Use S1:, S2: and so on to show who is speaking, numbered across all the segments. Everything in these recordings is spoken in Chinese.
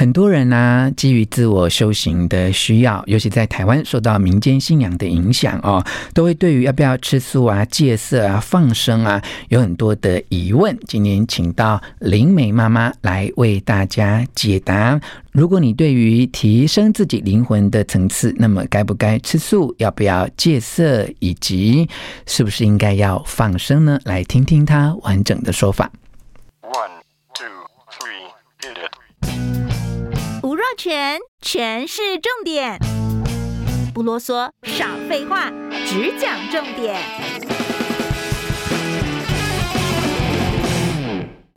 S1: 很多人呢、基于自我修行的需要，尤其在台湾受到民间信仰的影响哦，都会对于要不要吃素啊、戒色啊、放生啊，有很多的疑问。今天请到灵媒妈妈来为大家解答。如果你对于提升自己灵魂的层次，那么该不该吃素？要不要戒色？以及是不是应该要放生呢？来听听她完整的说法。
S2: 全全是重点，不啰嗦，少废话，只讲重点。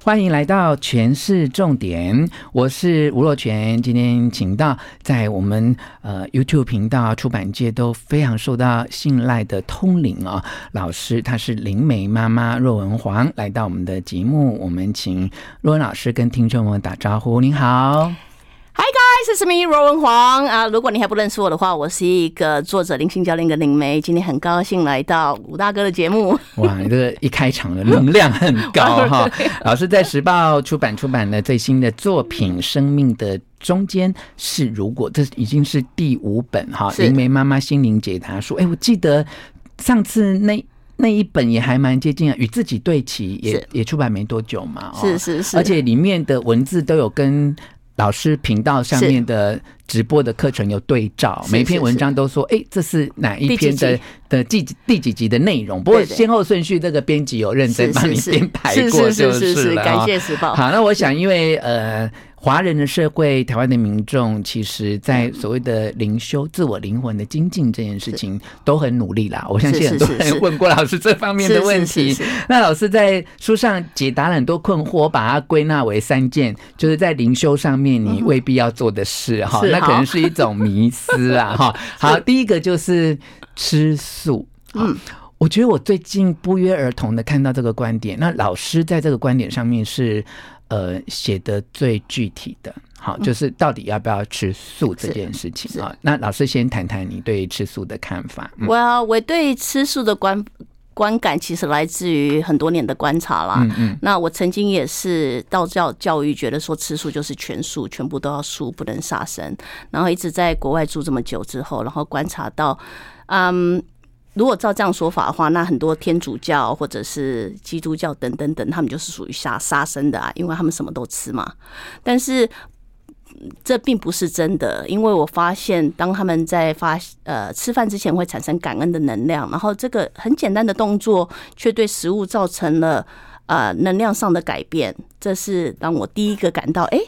S1: 欢迎来到权式重点，我是吴若全。今天请到在我们呃 YouTube 频道、出版界都非常受到信赖的通灵啊、老师，他是灵媒妈妈若文黄，来到我们的节目。我们请若文老师跟听众们打招呼。您好。
S3: 这是 me 若文黄啊！如果你还不认识我的话，我是一个作者、林性教练跟林梅。今天很高兴来到吴大哥的节目。
S1: 哇，你这个一开场的能量很高哈！老师在时报出版出版的最新的作品《生命的中间是如果》，这已经是第五本哈。灵媒妈妈心灵解答书。哎，我记得上次那那一本也还蛮接近啊，与自己对齐，也也出版没多久嘛。
S3: 是是是，
S1: 而且里面的文字都有跟。老师频道上面的直播的课程有对照，每篇文章都说，哎，这是哪一篇的的第第几集的内容？不过先后顺序，这个编辑有认真帮你编排过，就是了。
S3: 感谢时报。
S1: 好，那我想，因为呃。华人的社会，台湾的民众，其实，在所谓的灵修、自我灵魂的精进这件事情，都很努力啦。我相信很多人问过老师这方面的问题。那老师在书上解答了很多困惑，我把它归纳为三件，就是在灵修上面你未必要做的事哈。那可能是一种迷思啊哈。好，第一个就是吃素。嗯，我觉得我最近不约而同的看到这个观点。那老师在这个观点上面是。呃，写的最具体的，好，就是到底要不要吃素这件事情啊？那老师先谈谈你对吃素的看法。
S3: 我、嗯、我对吃素的观观感，其实来自于很多年的观察啦。嗯嗯。那我曾经也是道教教育，觉得说吃素就是全素，全部都要素，不能杀生。然后一直在国外住这么久之后，然后观察到，嗯。如果照这样说法的话，那很多天主教或者是基督教等等等，他们就是属于杀杀生的啊，因为他们什么都吃嘛。但是这并不是真的，因为我发现，当他们在发呃吃饭之前会产生感恩的能量，然后这个很简单的动作却对食物造成了呃能量上的改变。这是让我第一个感到，哎，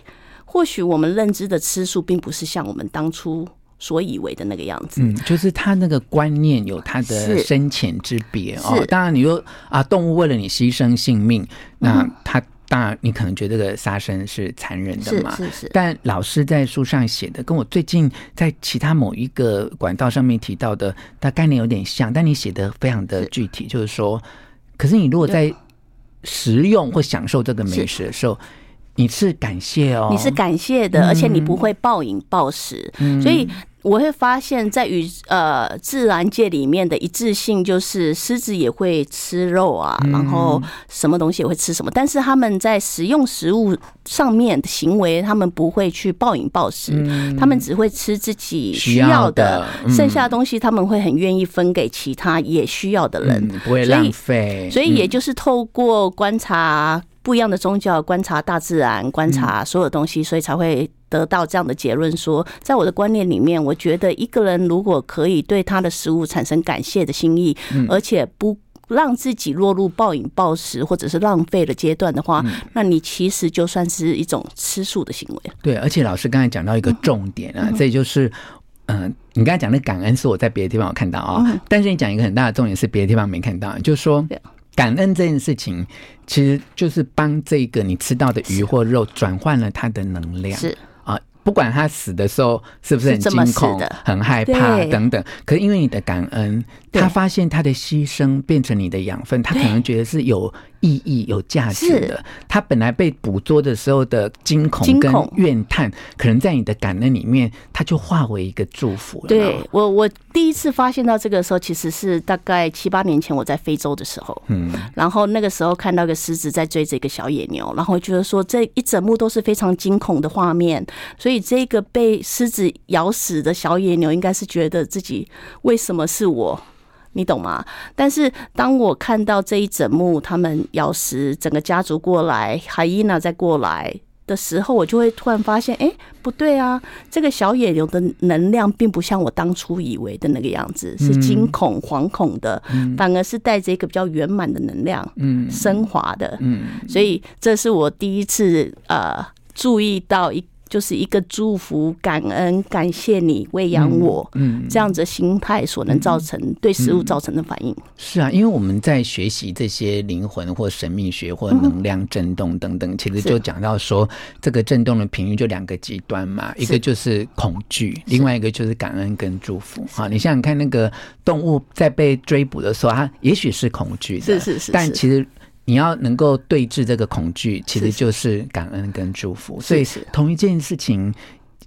S3: 或许我们认知的吃素，并不是像我们当初。所以为的那个样子，
S1: 嗯，就是他那个观念有他的深浅之别哦。当然，你说啊，动物为了你牺牲性命，那他当然你可能觉得这个杀生是残忍的嘛。
S3: 是是是。
S1: 但老师在书上写的，跟我最近在其他某一个管道上面提到的，它概念有点像，但你写的非常的具体，就是说，可是你如果在食用或享受这个美食的时候。你是感谢哦，
S3: 你是感谢的，而且你不会暴饮暴食，嗯、所以我会发现，在与呃自然界里面的一致性，就是狮子也会吃肉啊，然后什么东西也会吃什么，但是他们在食用食物上面的行为，他们不会去暴饮暴食，他们只会吃自己需要的，剩下的东西他们会很愿意分给其他也需要的人，
S1: 不会浪费。
S3: 所以也就是透过观察。不一样的宗教，观察大自然，观察所有东西，所以才会得到这样的结论：说，在我的观念里面，我觉得一个人如果可以对他的食物产生感谢的心意，而且不让自己落入暴饮暴食或者是浪费的阶段的话，那你其实就算是一种吃素的行为。
S1: 对，而且老师刚才讲到一个重点啊，这就是，嗯，你刚才讲的感恩是我在别的地方有看到啊，但是你讲一个很大的重点是别的地方没看到，就是说。感恩这件事情，其实就是帮这个你吃到的鱼或肉转换了它的能量。
S3: 是。
S1: 不管他死的时候是不是很惊恐、很害怕等等，可是因为你的感恩，他发现他的牺牲变成你的养分，他可能觉得是有意义、有价值的。他本来被捕捉的时候的惊恐跟怨叹，可能在你的感恩里面，他就化为一个祝福了。
S3: 对我，我第一次发现到这个时候，其实是大概七八年前我在非洲的时候，嗯，然后那个时候看到个狮子在追这个小野牛，然后觉得说这一整幕都是非常惊恐的画面，所以。这个被狮子咬死的小野牛，应该是觉得自己为什么是我，你懂吗？但是当我看到这一整幕，他们咬食整个家族过来，海伊娜再过来的时候，我就会突然发现，哎，不对啊！这个小野牛的能量并不像我当初以为的那个样子，是惊恐、惶恐的，反而是带着一个比较圆满的能量，嗯，升华的，嗯，所以这是我第一次呃注意到一。就是一个祝福、感恩、感谢你喂养我，嗯，这样子的心态所能造成对食物造成的反应。
S1: 是啊，因为我们在学习这些灵魂或神秘学或能量震动等等，其实就讲到说，这个震动的频率就两个极端嘛，一个就是恐惧，另外一个就是感恩跟祝福。好，你想想看，那个动物在被追捕的时候，它也许是恐惧的，
S3: 是是是，
S1: 但其实。你要能够对峙这个恐惧，其实就是感恩跟祝福。所以同一件事情，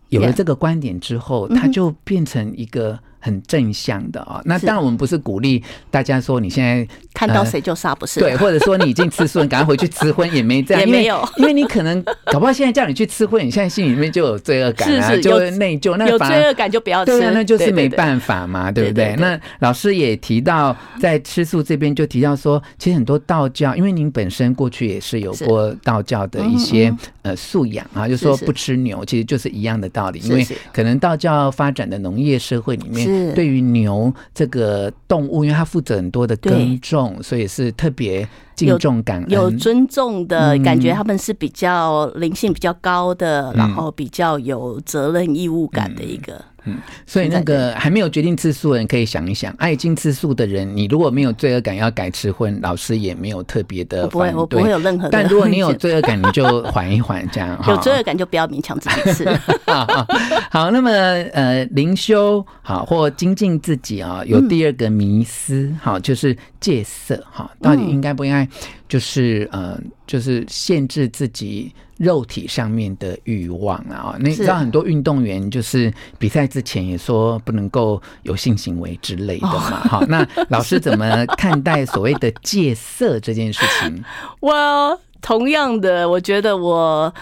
S1: 有了这个观点之后，它就变成一个。很正向的啊，那当然我们不是鼓励大家说你现在
S3: 看到谁就杀，不是？
S1: 对，或者说你已经吃素，你赶快回去吃荤，也没这样，
S3: 也没有，
S1: 因为你可能搞不好现在叫你去吃荤，你现在心里面就有罪恶感啊，就会内疚，那
S3: 有罪恶感就不要吃，
S1: 对啊，那就是没办法嘛，对不对？那老师也提到，在吃素这边就提到说，其实很多道教，因为您本身过去也是有过道教的一些呃素养啊，就说不吃牛，其实就是一样的道理，因为可能道教发展的农业社会里面。对于牛这个动物，因为它负责很多的耕种，所以是特别敬重感恩、
S3: 有尊重的感觉。他们是比较灵性比较高的，嗯、然后比较有责任义务感的一个。嗯
S1: 嗯，所以那个还没有决定吃素的人可以想一想，爱经吃素的人，你如果没有罪恶感要改吃荤，老师也没有特别的反对，
S3: 我不会，我不会有任何。
S1: 但如果你有罪恶感，你就缓一缓，这样。
S3: 有罪恶感就不要勉强自己吃。
S1: 好，那么呃，灵修好或精进自己啊，有第二个迷思，好，就是戒色哈，到底应该不应该，就是呃，就是限制自己。肉体上面的欲望啊，那你知道很多运动员就是比赛之前也说不能够有性行为之类的嘛？好，那老师怎么看待所谓的戒色这件事情？
S3: 我同样的，我觉得我，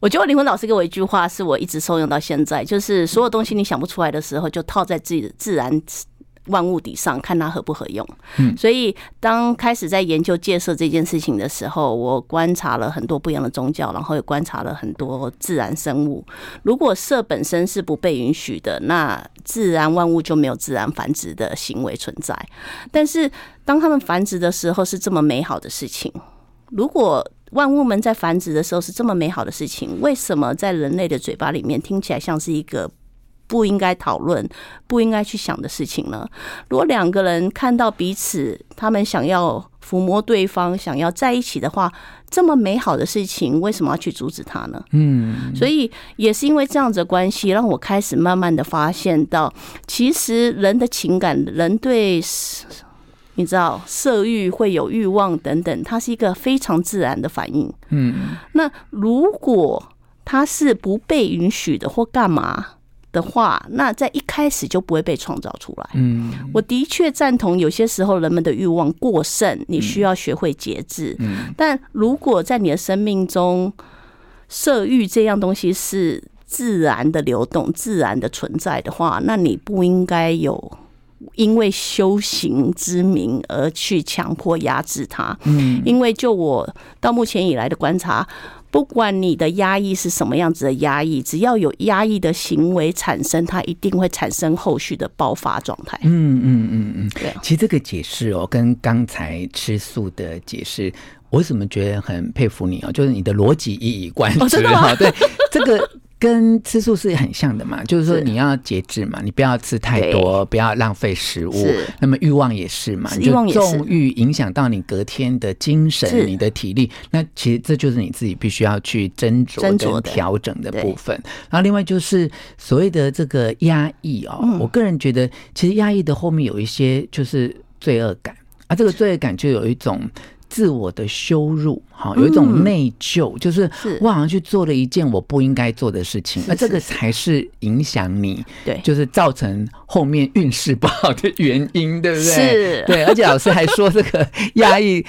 S3: 我觉得灵魂老师给我一句话，是我一直受用到现在，就是所有东西你想不出来的时候，就套在自己的自然。万物底上看它合不合用，嗯，所以当开始在研究戒色这件事情的时候，我观察了很多不一样的宗教，然后也观察了很多自然生物。如果色本身是不被允许的，那自然万物就没有自然繁殖的行为存在。但是当它们繁殖的时候是这么美好的事情，如果万物们在繁殖的时候是这么美好的事情，为什么在人类的嘴巴里面听起来像是一个？不应该讨论、不应该去想的事情呢？如果两个人看到彼此，他们想要抚摸对方、想要在一起的话，这么美好的事情，为什么要去阻止他呢？嗯，所以也是因为这样子的关系，让我开始慢慢的发现到，其实人的情感，人对，你知道，色欲会有欲望等等，它是一个非常自然的反应。嗯，那如果它是不被允许的，或干嘛？的话，那在一开始就不会被创造出来。嗯，我的确赞同，有些时候人们的欲望过剩，你需要学会节制。嗯，但如果在你的生命中，色欲这样东西是自然的流动、自然的存在的话，那你不应该有因为修行之名而去强迫压制它。嗯，因为就我到目前以来的观察。不管你的压抑是什么样子的压抑，只要有压抑的行为产生，它一定会产生后续的爆发状态。
S1: 嗯嗯嗯嗯，对。其实这个解释哦，跟刚才吃素的解释，我怎么觉得很佩服你哦？就是你的逻辑一以贯之哈。对，这个跟吃素是很像的嘛，就是说你要节制嘛，你不要吃太多，不要浪费食物。那么欲望也是嘛，你就纵欲影响到你隔天的精神、你的体力，那其实这就是你自己必须要去斟酌跟调整的部分。然后另外就是所谓的这个压抑哦，嗯、我个人觉得其实压抑的后面有一些就是罪恶感啊，这个罪恶感就有一种。自我的羞辱，哈，有一种内疚，嗯、就是我好像去做了一件我不应该做的事情，而这个才是影响你，对，就是造成后面运势不好的原因，对不对？是，对，而且老师还说这个压抑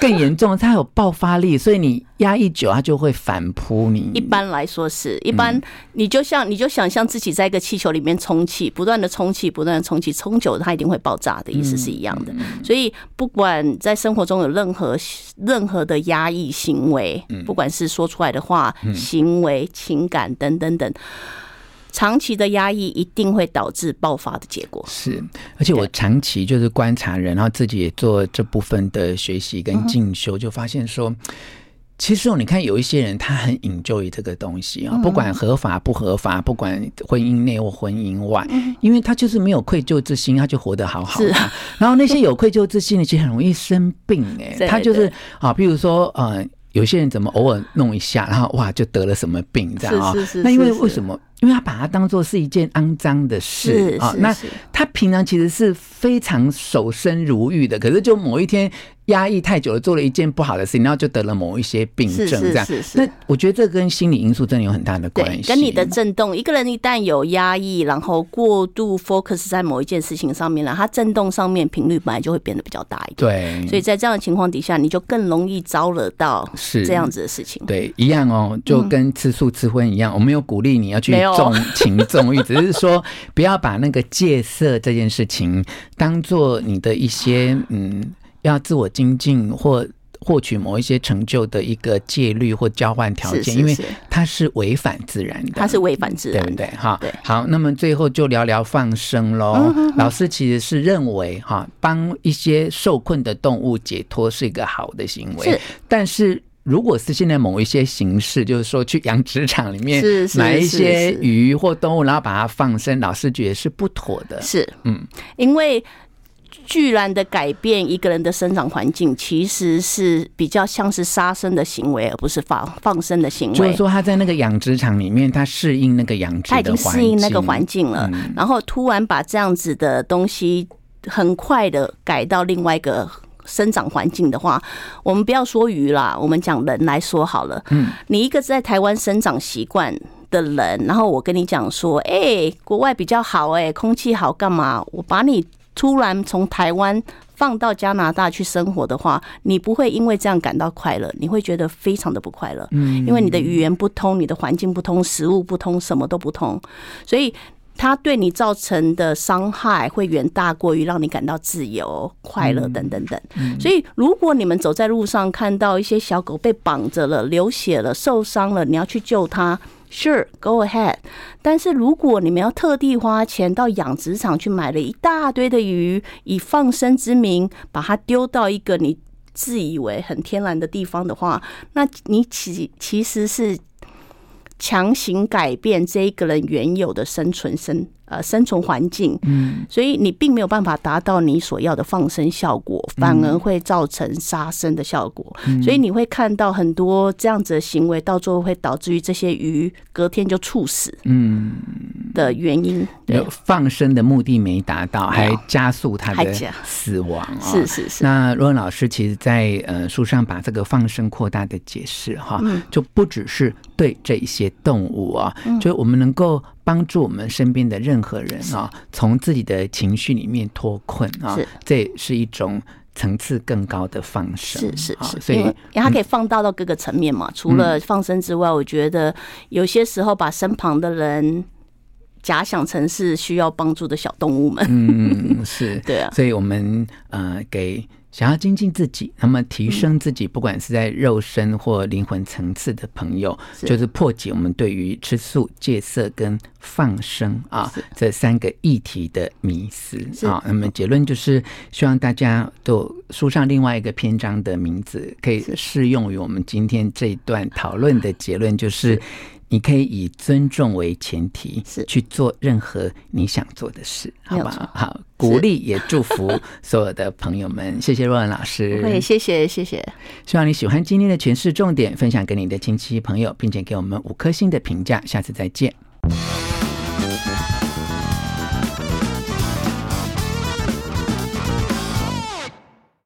S1: 更严重，它有爆发力，所以你。压抑久，它就会反扑你。
S3: 一般来说是一般，你就像你就想象自己在一个气球里面充气，不断的充气，不断的充气，充久了它一定会爆炸的意思是一样的。所以不管在生活中有任何任何的压抑行为，不管是说出来的话、行为、情感等等等，长期的压抑一定会导致爆发的结果。
S1: 是，而且我长期就是观察人，然后自己也做这部分的学习跟进修，就发现说。其实哦，你看有一些人，他很 enjoy 这个东西啊，不管合法不合法，不管婚姻内或婚姻外，因为他就是没有愧疚之心，他就活得好好的。然后那些有愧疚之心的，其实很容易生病哎。他就是啊，比如说呃，有些人怎么偶尔弄一下，然后哇，就得了什么病这样啊？那因为为什么？因为他把它当做是一件肮脏的事啊。那他平常其实是非常守身如玉的，可是就某一天。压抑太久了，做了一件不好的事情，然后就得了某一些病症，这样。是是是是，那我觉得这跟心理因素真的有很大的关系。
S3: 跟你的震动，一个人一旦有压抑，然后过度 focus 在某一件事情上面了，它震动上面频率本来就会变得比较大一点。对，所以在这样的情况底下，你就更容易招惹到是这样子的事情。
S1: 对，一样哦，就跟吃素吃荤一样，嗯、我没有鼓励你要去重情重欲，只是说不要把那个戒色这件事情当做你的一些嗯。要自我精进或获取某一些成就的一个戒律或交换条件，是是是，因为它是违反自然的，
S3: 它是违反自然，
S1: 对不对？哈，好，那么最后就聊聊放生喽。嗯、哼哼老师其实是认为，哈，帮一些受困的动物解脱是一个好的行为，但是如果是现在某一些形式，就是说去养殖场里面买一些鱼或动物，然后把它放生，老师觉得是不妥的。
S3: 是，嗯，因为。居然的改变一个人的生长环境，其实是比较像是杀生的行为，而不是放放生的行为。
S1: 就是说，他在那个养殖场里面，他适应那个养殖，他已经适应那个环境了。嗯、然后突然把这样子的东西很快的改到另外一个生长环境的话，我们不要说鱼啦，我们讲人来说好了。嗯，你一个在台湾生长习惯的人，然后我跟你讲说，哎、欸，国外比较好、欸，哎，空气好，干嘛？我把你。突然从台湾放到加拿大去生活的话，你不会因为这样感到快乐，你会觉得非常的不快乐。嗯，因为你的语言不通，你的环境不通，食物不通，什么都不通，所以它对你造成的伤害会远大过于让你感到自由、快乐等等等。所以，如果你们走在路上看到一些小狗被绑着了、流血了、受伤了，你要去救它。Sure, go ahead。但是如果你们要特地花钱到养殖场去买了一大堆的鱼，以放生之名把它丢到一个你自以为很天然的地方的话，那你其其实是强行改变这一个人原有的生存生。呃，生存环境，嗯，所以你并没有办法达到你所要的放生效果，反而会造成杀生的效果。所以你会看到很多这样子的行为，到最后会导致于这些鱼隔天就猝死，嗯，的原因。对，放生的目的没达到，还加速它的死亡。
S3: 是是是。
S1: 那罗文老师其实，在呃书上把这个放生扩大的解释哈，就不只是对这一些动物啊，就我们能够。帮助我们身边的任何人啊，从自己的情绪里面脱困啊，这是一种层次更高的放生。
S3: 是是是，所以因为它可以放大到各个层面嘛。除了放生之外，我觉得有些时候把身旁的人假想成是需要帮助的小动物们。
S1: 嗯，是 对啊。所以我们呃给。想要精进自己，那么提升自己，不管是在肉身或灵魂层次的朋友，是就是破解我们对于吃素、戒色跟放生啊这三个议题的迷思啊。那么结论就是，希望大家都书上另外一个篇章的名字可以适用于我们今天这一段讨论的结论，就是。你可以以尊重为前提，
S3: 是
S1: 去做任何你想做的事，好吧？好，鼓励也祝福 所有的朋友们。谢谢若文老师，
S3: 会谢谢谢谢。
S1: 希望你喜欢今天的诠释重点，分享给你的亲戚朋友，并且给我们五颗星的评价。下次再见。